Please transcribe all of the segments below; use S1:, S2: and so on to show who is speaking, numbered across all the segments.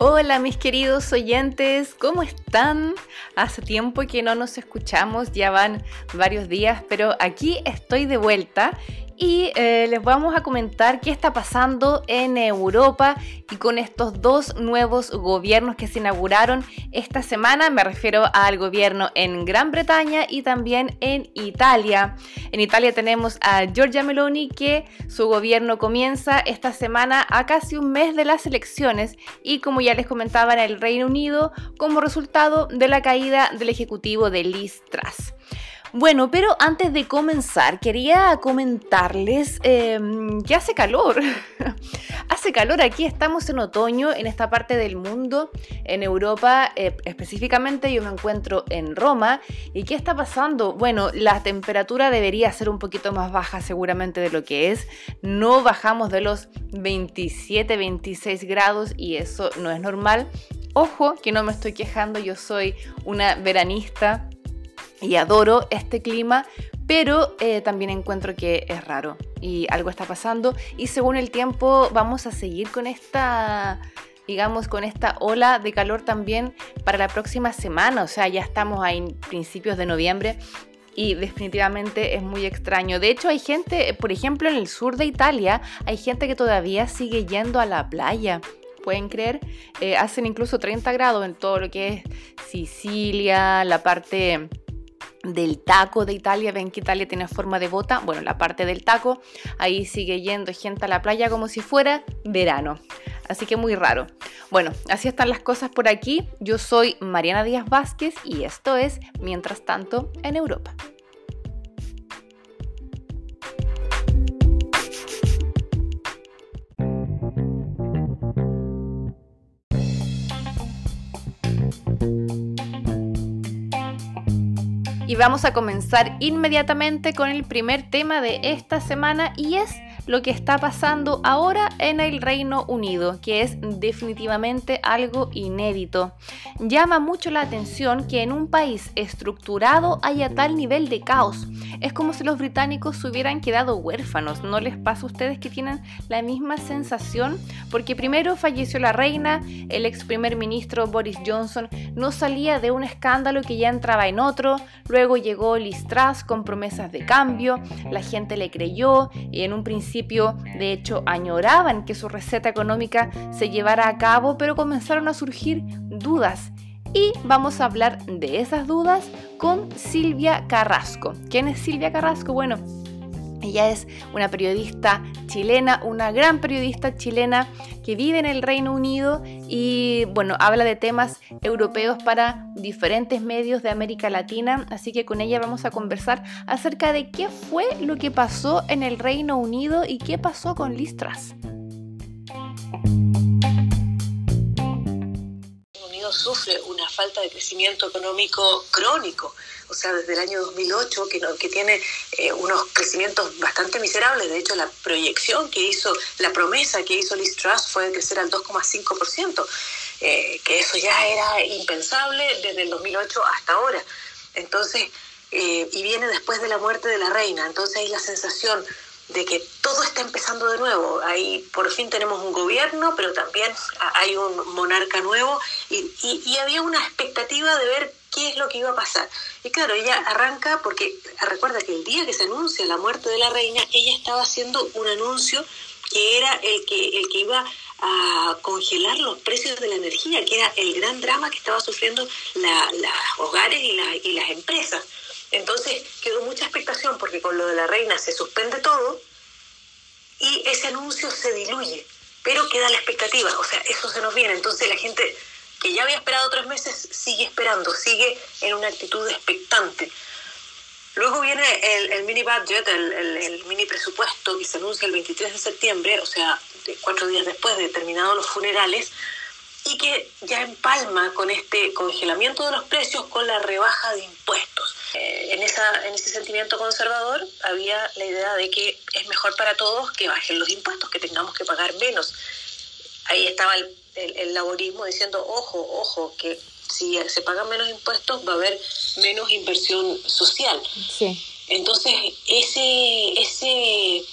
S1: Hola mis queridos oyentes, ¿cómo están? Hace tiempo que no nos escuchamos, ya van varios días, pero aquí estoy de vuelta y eh, les vamos a comentar qué está pasando en Europa y con estos dos nuevos gobiernos que se inauguraron esta semana. Me refiero al gobierno en Gran Bretaña y también en Italia. En Italia tenemos a Giorgia Meloni que su gobierno comienza esta semana a casi un mes de las elecciones y como ya les comentaba en el Reino Unido como resultado de la caída del ejecutivo de Liz Truss. Bueno, pero antes de comenzar, quería comentarles em, que hace calor. hace calor aquí, estamos en otoño en esta parte del mundo, en Europa eh, específicamente. Yo me encuentro en Roma. ¿Y qué está pasando? Bueno, la temperatura debería ser un poquito más baja seguramente de lo que es. No bajamos de los 27, 26 grados y eso no es normal. Ojo, que no me estoy quejando, yo soy una veranista y adoro este clima, pero eh, también encuentro que es raro y algo está pasando y según el tiempo vamos a seguir con esta digamos, con esta ola de calor también para la próxima semana. O sea, ya estamos a principios de noviembre y definitivamente es muy extraño. De hecho, hay gente, por ejemplo, en el sur de Italia, hay gente que todavía sigue yendo a la playa. ¿Pueden creer? Eh, hacen incluso 30 grados en todo lo que es Sicilia, la parte del taco de Italia, ven que Italia tiene forma de bota, bueno, la parte del taco, ahí sigue yendo gente a la playa como si fuera verano. Así que muy raro. Bueno, así están las cosas por aquí. Yo soy Mariana Díaz Vázquez y esto es Mientras tanto en Europa. Y vamos a comenzar inmediatamente con el primer tema de esta semana y es lo que está pasando ahora en el Reino Unido, que es definitivamente algo inédito. Llama mucho la atención que en un país estructurado haya tal nivel de caos. Es como si los británicos se hubieran quedado huérfanos. ¿No les pasa a ustedes que tienen la misma sensación? Porque primero falleció la reina, el ex primer ministro Boris Johnson no salía de un escándalo que ya entraba en otro, luego llegó Liz con promesas de cambio, la gente le creyó y en un principio de hecho, añoraban que su receta económica se llevara a cabo, pero comenzaron a surgir dudas. Y vamos a hablar de esas dudas con Silvia Carrasco. ¿Quién es Silvia Carrasco? Bueno, ella es una periodista chilena, una gran periodista chilena que vive en el Reino Unido y bueno, habla de temas europeos para diferentes medios de América Latina, así que con ella vamos a conversar acerca de qué fue lo que pasó en el Reino Unido y qué pasó con Listras.
S2: Sufre una falta de crecimiento económico crónico o sea, desde el año 2008, que, que tiene eh, unos crecimientos bastante miserables. De hecho, la proyección que hizo, la promesa que hizo Liz Truss fue de crecer al 2,5%, eh, que eso ya era impensable desde el 2008 hasta ahora. Entonces, eh, y viene después de la muerte de la reina. Entonces hay la sensación de que todo está empezando de nuevo. Ahí por fin tenemos un gobierno, pero también hay un monarca nuevo y, y había una expectativa de ver qué es lo que iba a pasar. Y claro, ella arranca porque recuerda que el día que se anuncia la muerte de la reina, ella estaba haciendo un anuncio que era el que, el que iba a congelar los precios de la energía, que era el gran drama que estaba sufriendo los hogares y, y las empresas. Entonces quedó mucha expectación porque con lo de la reina se suspende todo y ese anuncio se diluye, pero queda la expectativa, o sea, eso se nos viene. Entonces la gente que ya había esperado tres meses, sigue esperando, sigue en una actitud expectante. Luego viene el, mini budget, el, mini presupuesto que se anuncia el 23 de septiembre, o sea, cuatro días después de terminados los funerales, y que ya empalma con este congelamiento de los precios con la rebaja de impuestos. Eh, en, esa, en ese sentimiento conservador había la idea de que es mejor para todos que bajen los impuestos, que tengamos que pagar menos. Ahí estaba el el, laborismo diciendo, ojo, ojo, que si se pagan menos impuestos va a haber menos inversión social. Entonces, ese, ese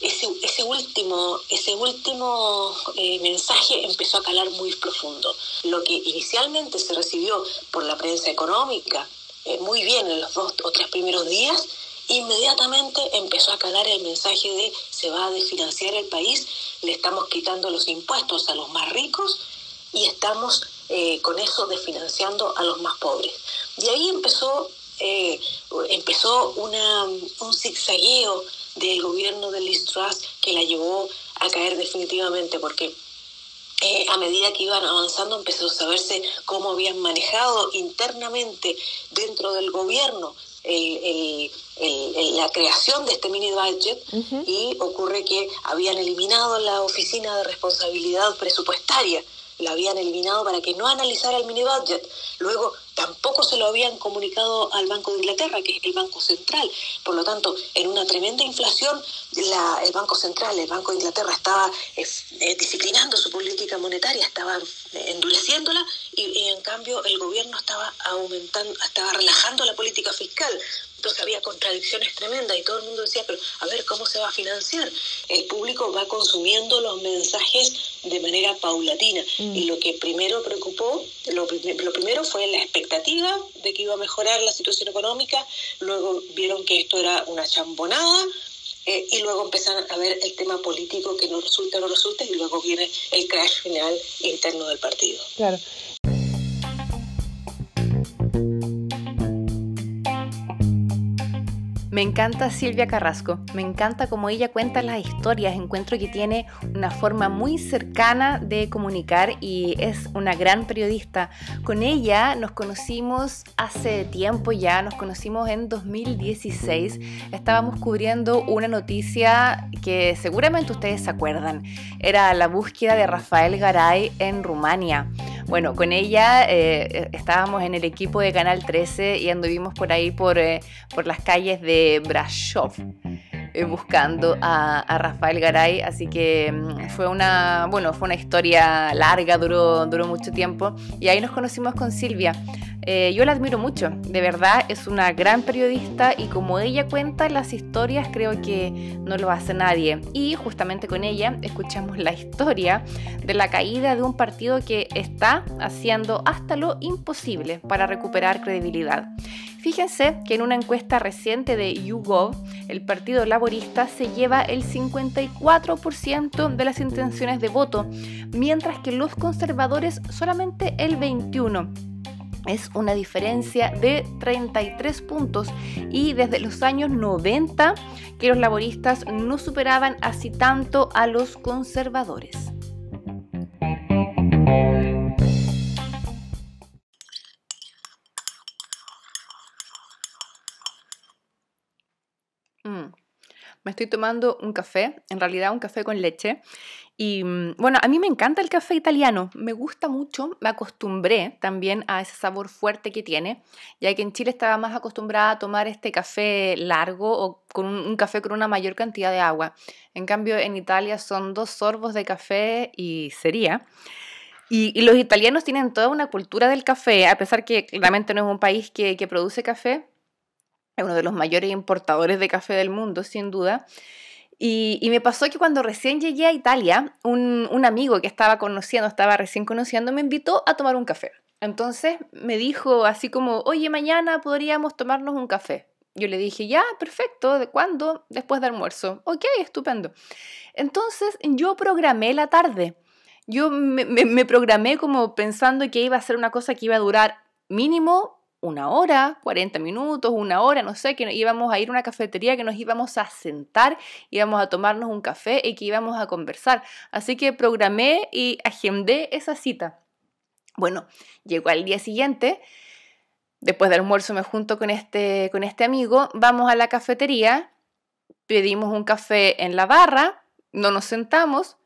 S2: ese, ese último, ese último eh, mensaje empezó a calar muy profundo. Lo que inicialmente se recibió por la prensa económica, eh, muy bien en los dos o tres primeros días, inmediatamente empezó a calar el mensaje de se va a desfinanciar el país, le estamos quitando los impuestos a los más ricos y estamos eh, con eso desfinanciando a los más pobres. Y ahí empezó, empezó una, un zigzagueo del gobierno de Liz Truss que la llevó a caer definitivamente porque eh, a medida que iban avanzando empezó a saberse cómo habían manejado internamente dentro del gobierno la creación de este mini budget y ocurre que habían eliminado la oficina de responsabilidad presupuestaria la habían eliminado para que no analizara el mini budget. Luego tampoco se lo habían comunicado al Banco de Inglaterra, que es el Banco Central. Por lo tanto, en una tremenda inflación, la, el Banco Central, el Banco de Inglaterra estaba eh, disciplinando su política monetaria, estaba eh, endureciéndola y, en cambio el gobierno estaba aumentando, estaba relajando la política fiscal. Entonces había contradicciones tremendas y todo el mundo decía, pero a ver, ¿cómo se va a financiar? El público va consumiendo los mensajes de manera paulatina. Mm. Y lo que primero preocupó, lo, lo primero fue la expectativa de que iba a mejorar la situación económica, luego vieron que esto era una chambonada, eh, y luego empezaron a ver el tema político que no resulta, no resulta, y luego viene el crash final interno del partido.
S1: Claro. Me encanta Silvia Carrasco, me encanta cómo ella cuenta las historias, encuentro que tiene una forma muy cercana de comunicar y es una gran periodista. Con ella nos conocimos hace tiempo ya, nos conocimos en 2016, estábamos cubriendo una noticia que seguramente ustedes se acuerdan, era la búsqueda de Rafael Garay en Rumania. Bueno, con ella eh, estábamos en el equipo de Canal 13 y anduvimos por ahí por, eh, por las calles de Brasov eh, buscando a, Rafael Garay, así que mm, fue una, bueno, fue una historia larga, duró, duró mucho tiempo y ahí nos conocimos con Silvia. Eh, yo la admiro mucho, de verdad es una gran periodista y como ella cuenta las historias creo que no lo hace nadie. Y justamente con ella escuchamos la historia de la caída de un partido que está haciendo hasta lo imposible para recuperar credibilidad. Fíjense que en una encuesta reciente de YouGov, el Partido Laborista se lleva el 54% de las intenciones de voto, mientras que los conservadores solamente el 21% es una diferencia de 33 puntos y desde los años 90 que los laboristas no superaban así tanto a los conservadores. Me estoy tomando un café, en realidad un café con leche, y mm, bueno, a mí me encanta el café italiano, me gusta mucho, me acostumbré también a ese sabor fuerte que tiene, ya que en Chile estaba más acostumbrada a tomar este café largo o con un, café con una mayor cantidad de agua. En cambio, en Italia son dos sorbos de café y sería. Y, los italianos tienen toda una cultura del café, a pesar que claramente no es un país que, que produce café, es uno de los mayores importadores de café del mundo, sin duda. Y, me pasó que cuando recién llegué a Italia, un, amigo que estaba conociendo, estaba recién conociendo, me invitó a tomar un café. Entonces me dijo así como, oye, mañana podríamos tomarnos un café. Yo le dije, ya, perfecto, ¿de cuándo? Después de almuerzo. Ok, estupendo. Entonces yo programé la tarde. Yo me, me programé como pensando que iba a ser una cosa que iba a durar mínimo una hora, 40 minutos, una hora, no sé, que íbamos a ir a una cafetería, que nos íbamos a sentar, íbamos a tomarnos un café y que íbamos a conversar. Así que programé y agendé esa cita. Bueno, llegó al día siguiente, después del almuerzo me junto con este, con este amigo, vamos a la cafetería, pedimos un café en la barra, no nos sentamos,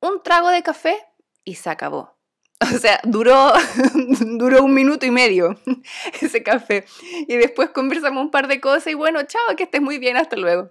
S1: un trago de café y se acabó. O sea, duró, duró un minuto y medio ese café. Y después conversamos un par de cosas y bueno, chao, que estés muy bien, hasta luego.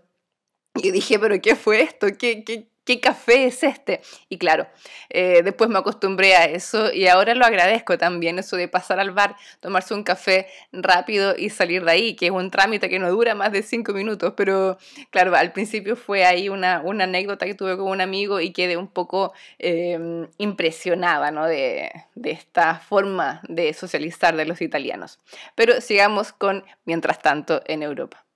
S1: Y dije, pero ¿qué fue esto? ¿Qué, qué, ¿qué café es este? Y claro, eh, después me acostumbré a eso y ahora lo agradezco también, eso de pasar al bar, tomarse un café rápido y salir de ahí, que es un trámite que no dura más de cinco minutos, pero claro, al principio fue ahí una, una anécdota que tuve con un amigo y quedé un poco em, impresionada ¿no? de, de esta forma de socializar de los italianos. Pero sigamos con Mientras tanto en Europa.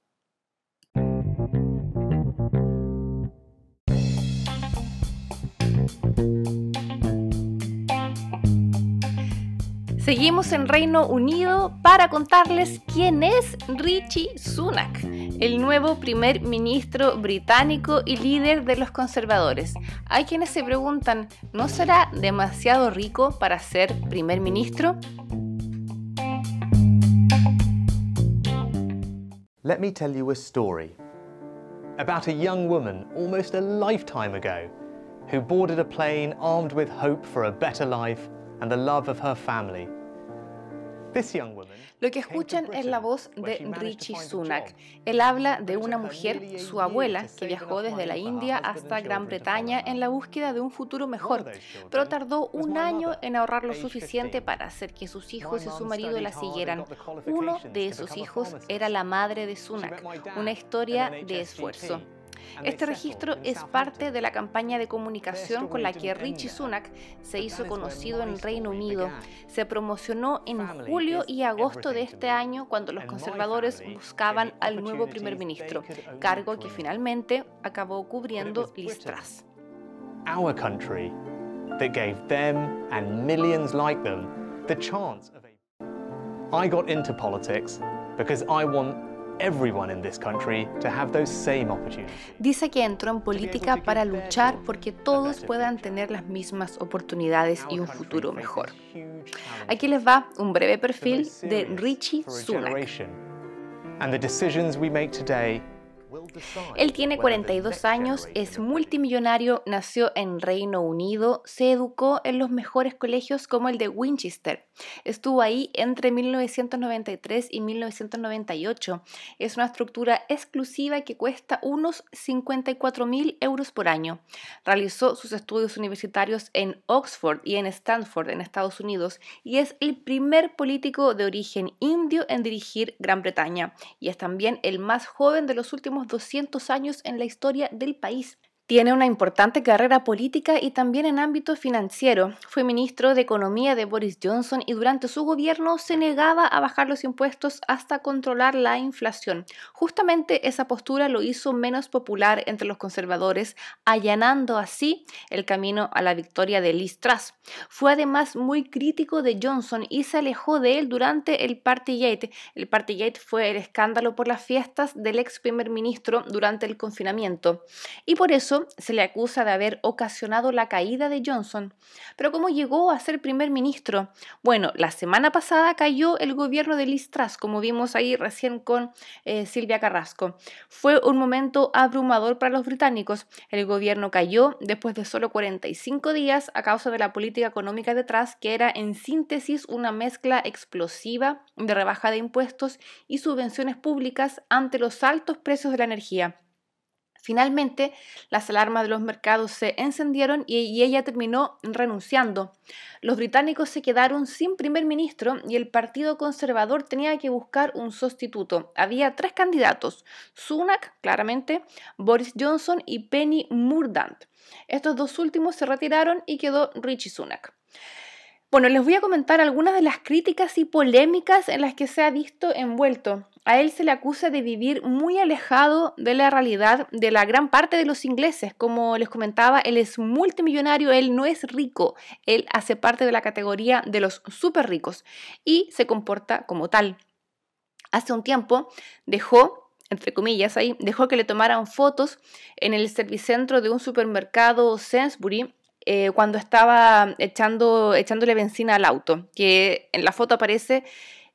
S1: Seguimos en Reino Unido para contarles quién es Richie Sunak, el nuevo primer ministro británico y líder de los conservadores. Hay quienes se preguntan, ¿no será demasiado rico para ser primer ministro?
S3: Let me tell you a story about a young woman almost a lifetime ago who boarded a plane armed with hope for a better life and the love of her family.
S1: Lo que escuchan es la voz de Richie Sunak. Él habla de una mujer, su abuela, que viajó desde la India hasta Gran Bretaña en la búsqueda de un futuro mejor, pero tardó un año en ahorrar lo suficiente para hacer que sus hijos y su marido la siguieran. Uno de esos hijos era la madre de Sunak, una historia de esfuerzo. Este registro es parte de la campaña de comunicación con la que Richie Sunak se hizo conocido en el Reino Unido. Se promocionó en julio y agosto de este año cuando los conservadores buscaban al nuevo primer ministro, cargo que finalmente acabó cubriendo Liz Truss.
S3: Our country that gave them and millions like them the chance of I got into politics because I want
S1: Dice que entró en política para luchar porque todos puedan tener las mismas oportunidades y un futuro mejor. Aquí les va un breve perfil de Richie Sunak. Él tiene 42 años, es multimillonario, nació en Reino Unido, se educó en los mejores colegios como el de Winchester. Estuvo ahí entre 1993 y 1998. Es una estructura exclusiva que cuesta unos 54 mil euros por año. Realizó sus estudios universitarios en Oxford y en Stanford, en Estados Unidos, y es el primer político de origen indio en dirigir Gran Bretaña, y es también el más joven de los últimos 200 años en la historia del país. Tiene una importante carrera política y también en ámbito financiero. Fue ministro de Economía de Boris Johnson y durante su gobierno se negaba a bajar los impuestos hasta controlar la inflación. Justamente esa postura lo hizo menos popular entre los conservadores, allanando así el camino a la victoria de Liz Truss. Fue además muy crítico de Johnson y se alejó de él durante el Partygate. El Partygate fue el escándalo por las fiestas del ex primer ministro durante el confinamiento. Y por eso se le acusa de haber ocasionado la caída de Johnson. Pero ¿cómo llegó a ser primer ministro? Bueno, la semana pasada cayó el gobierno de Liz Truss, como vimos ahí recién con eh, Silvia Carrasco. Fue un momento abrumador para los británicos. El gobierno cayó después de solo 45 días a causa de la política económica de Truss, que era en síntesis una mezcla explosiva de rebaja de impuestos y subvenciones públicas ante los altos precios de la energía. Finalmente, las alarmas de los mercados se encendieron y, ella terminó renunciando. Los británicos se quedaron sin primer ministro y el Partido Conservador tenía que buscar un sustituto. Había tres candidatos, Sunak, claramente, Boris Johnson y Penny Murdant. Estos dos últimos se retiraron y quedó Richie Sunak. Bueno, les voy a comentar algunas de las críticas y polémicas en las que se ha visto envuelto. A él se le acusa de vivir muy alejado de la realidad de la gran parte de los ingleses. Como les comentaba, él es multimillonario, él no es rico, él hace parte de la categoría de los súper ricos y se comporta como tal. Hace un tiempo dejó entre comillas ahí, dejó que le tomaran fotos en el servicentro de un supermercado Sainsbury eh, cuando estaba echando, echándole benzina al auto, que en la foto aparece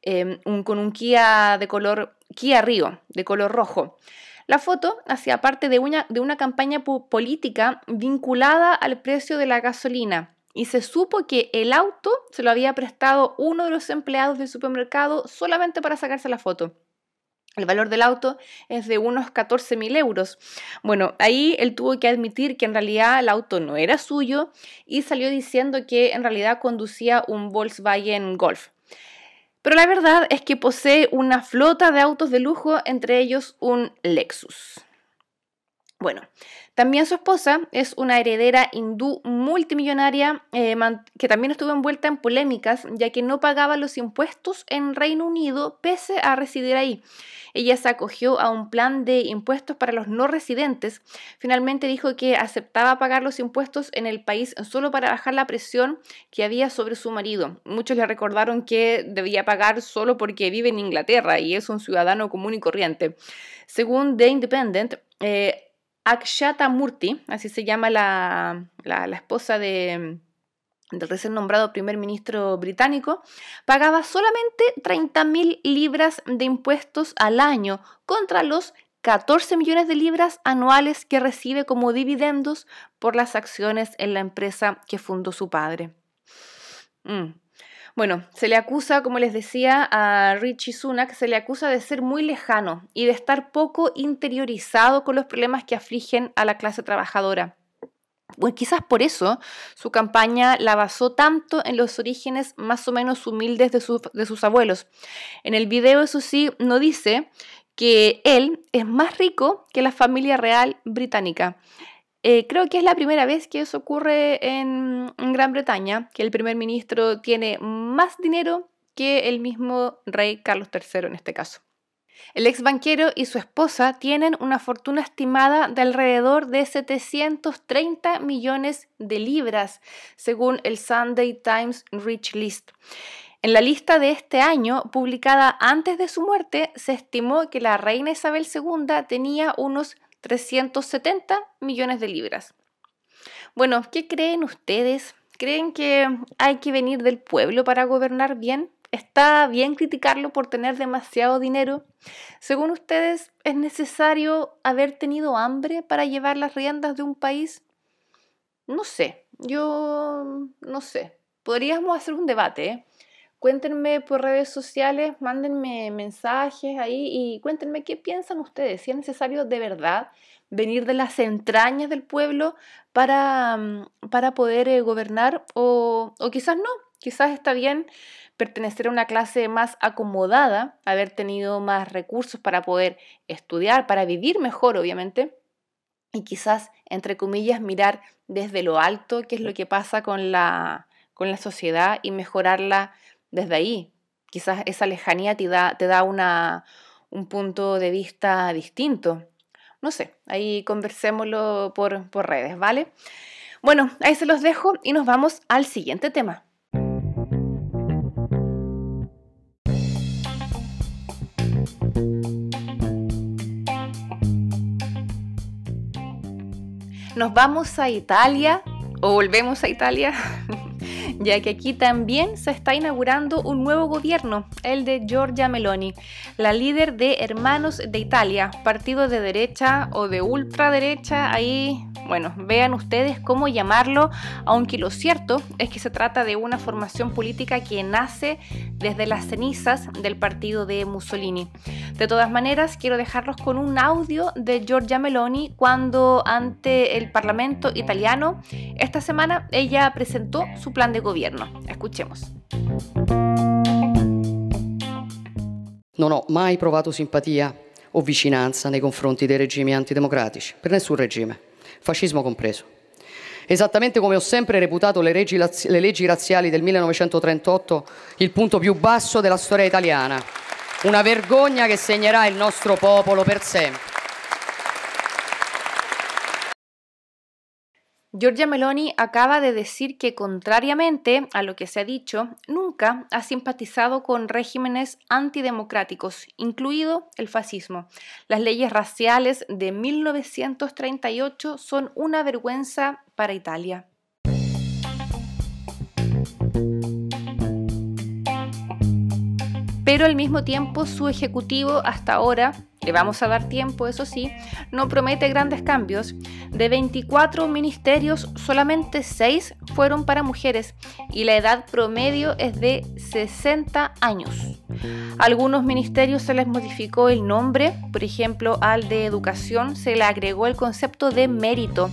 S1: Em, con un Kia de color, Kia Río, de color rojo. La foto hacía parte de una, de una campaña política vinculada al precio de la gasolina y se supo que el auto se lo había prestado uno de los empleados del supermercado solamente para sacarse la foto. El valor del auto es de unos 14.000 euros. Bueno, ahí él tuvo que admitir que en realidad el auto no era suyo y salió diciendo que en realidad conducía un Volkswagen Golf. Pero la verdad es que posee una flota de autos de lujo, entre ellos un Lexus. Bueno, también su esposa es una heredera hindú multimillonaria eh, que también estuvo envuelta en polémicas ya que no pagaba los impuestos en Reino Unido pese a residir ahí. Ella se acogió a un plan de impuestos para los no residentes. Finalmente dijo que aceptaba pagar los impuestos en el país solo para bajar la presión que había sobre su marido. Muchos le recordaron que debía pagar solo porque vive en Inglaterra y es un ciudadano común y corriente. Según The Independent, eh, Akshata Murti, así se llama la, esposa de, del recién nombrado primer ministro británico, pagaba solamente 30.000 libras de impuestos al año contra los 14 millones de libras anuales que recibe como dividendos por las acciones en la empresa que fundó su padre. Mm. Bueno, se le acusa, como les decía a Richie Sunak, se le acusa de ser muy lejano y de estar poco interiorizado con los problemas que afligen a la clase trabajadora. Bueno, quizás por eso su campaña la basó tanto en los orígenes más o menos humildes de, de sus abuelos. En el video, eso sí, no dice que él es más rico que la familia real británica. Eh, creo que es la primera vez que eso ocurre en, Gran Bretaña, que el primer ministro tiene más dinero que el mismo rey Carlos III en este caso. El ex banquero y su esposa tienen una fortuna estimada de alrededor de 730 millones de libras, según el Sunday Times Rich List. En la lista de este año, publicada antes de su muerte, se estimó que la reina Isabel II tenía unos 370 millones de libras. Bueno, ¿qué creen ustedes? ¿Creen que hay que venir del pueblo para gobernar bien? ¿Está bien criticarlo por tener demasiado dinero? Según ustedes, ¿es necesario haber tenido hambre para llevar las riendas de un país? No sé, yo no sé. Podríamos hacer un debate, ¿eh? Cuéntenme por redes sociales, mándenme mensajes ahí y cuéntenme qué piensan ustedes, si es necesario de verdad venir de las entrañas del pueblo para, mm, para poder eh, gobernar o, o quizás no, quizás está bien pertenecer a una clase más acomodada, haber tenido más recursos para poder estudiar, para vivir mejor, obviamente, y quizás, entre comillas, mirar desde lo alto qué es lo que pasa con la, con la sociedad y mejorarla desde ahí. Quizás esa lejanía te da, te da una, un punto de vista distinto. No sé, ahí conversémoslo por, por redes, ¿vale? Bueno, ahí se los dejo y nos vamos al siguiente tema. Nos vamos a Italia o volvemos a Italia ya que aquí también se está inaugurando un nuevo gobierno, el de Giorgia Meloni, la líder de Hermanos de Italia, partido de derecha o de ultraderecha, ahí, bueno, vean ustedes cómo llamarlo, aunque lo cierto es que se trata de una formación política que nace desde las cenizas del partido de Mussolini. De todas maneras, quiero dejarlos con un audio de Giorgia Meloni cuando ante el Parlamento italiano esta semana ella presentó su plan de gobierno. Escuchemos.
S4: Non ho mai provato simpatia o vicinanza nei confronti dei regimi antidemocratici, per nessun regime, fascismo compreso. Esattamente come ho sempre reputato le leggi, le leggi razziali del 1938 il punto più basso della storia italiana, una vergogna che segnerà il nostro popolo per sempre.
S1: Giorgia Meloni acaba de decir que, contrariamente a lo que se ha dicho, nunca ha simpatizado con regímenes antidemocráticos, incluido el fascismo. Las leyes raciales de 1938 son una vergüenza para Italia. Pero al mismo tiempo su ejecutivo hasta ahora, le vamos a dar tiempo, eso sí, no promete grandes cambios. De 24 ministerios, solamente 6 fueron para mujeres y la edad promedio es de 60 años. algunos ministerios se les modificó el nombre, por ejemplo, al de educación se le agregó el concepto de mérito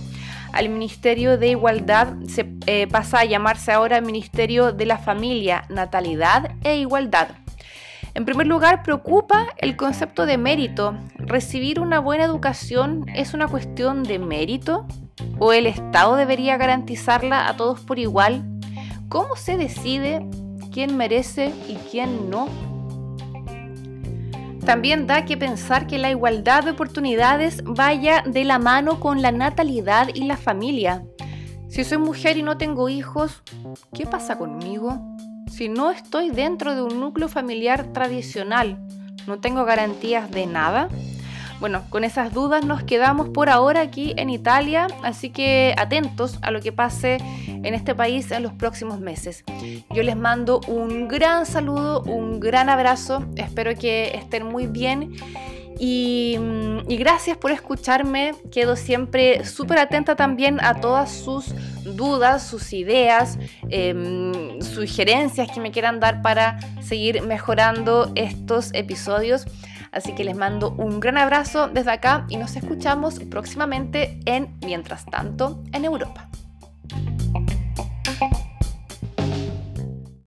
S1: al Ministerio de Igualdad se eh, pasa a llamarse ahora Ministerio de la Familia, Natalidad e Igualdad. En primer lugar, preocupa el concepto de mérito. ¿Recibir una buena educación es una cuestión de mérito? ¿O el Estado debería garantizarla a todos por igual? ¿Cómo se decide quién merece y quién no? También da que pensar que la igualdad de oportunidades vaya de la mano con la natalidad y la familia. Si soy mujer y no tengo hijos, ¿qué pasa conmigo? Si no estoy dentro de un núcleo familiar tradicional, ¿no tengo garantías de nada? Bueno, con esas dudas nos quedamos por ahora aquí en Italia, así que atentos a lo que pase en este país en los próximos meses. Yo les mando un gran saludo, un gran abrazo, espero que estén muy bien. Y, mm, gracias por escucharme. Quedo siempre súper atenta también a todas sus dudas, sus ideas, em, sugerencias que me quieran dar para seguir mejorando estos episodios. Así que les mando un gran abrazo desde acá y nos escuchamos próximamente en Mientras tanto en Europa.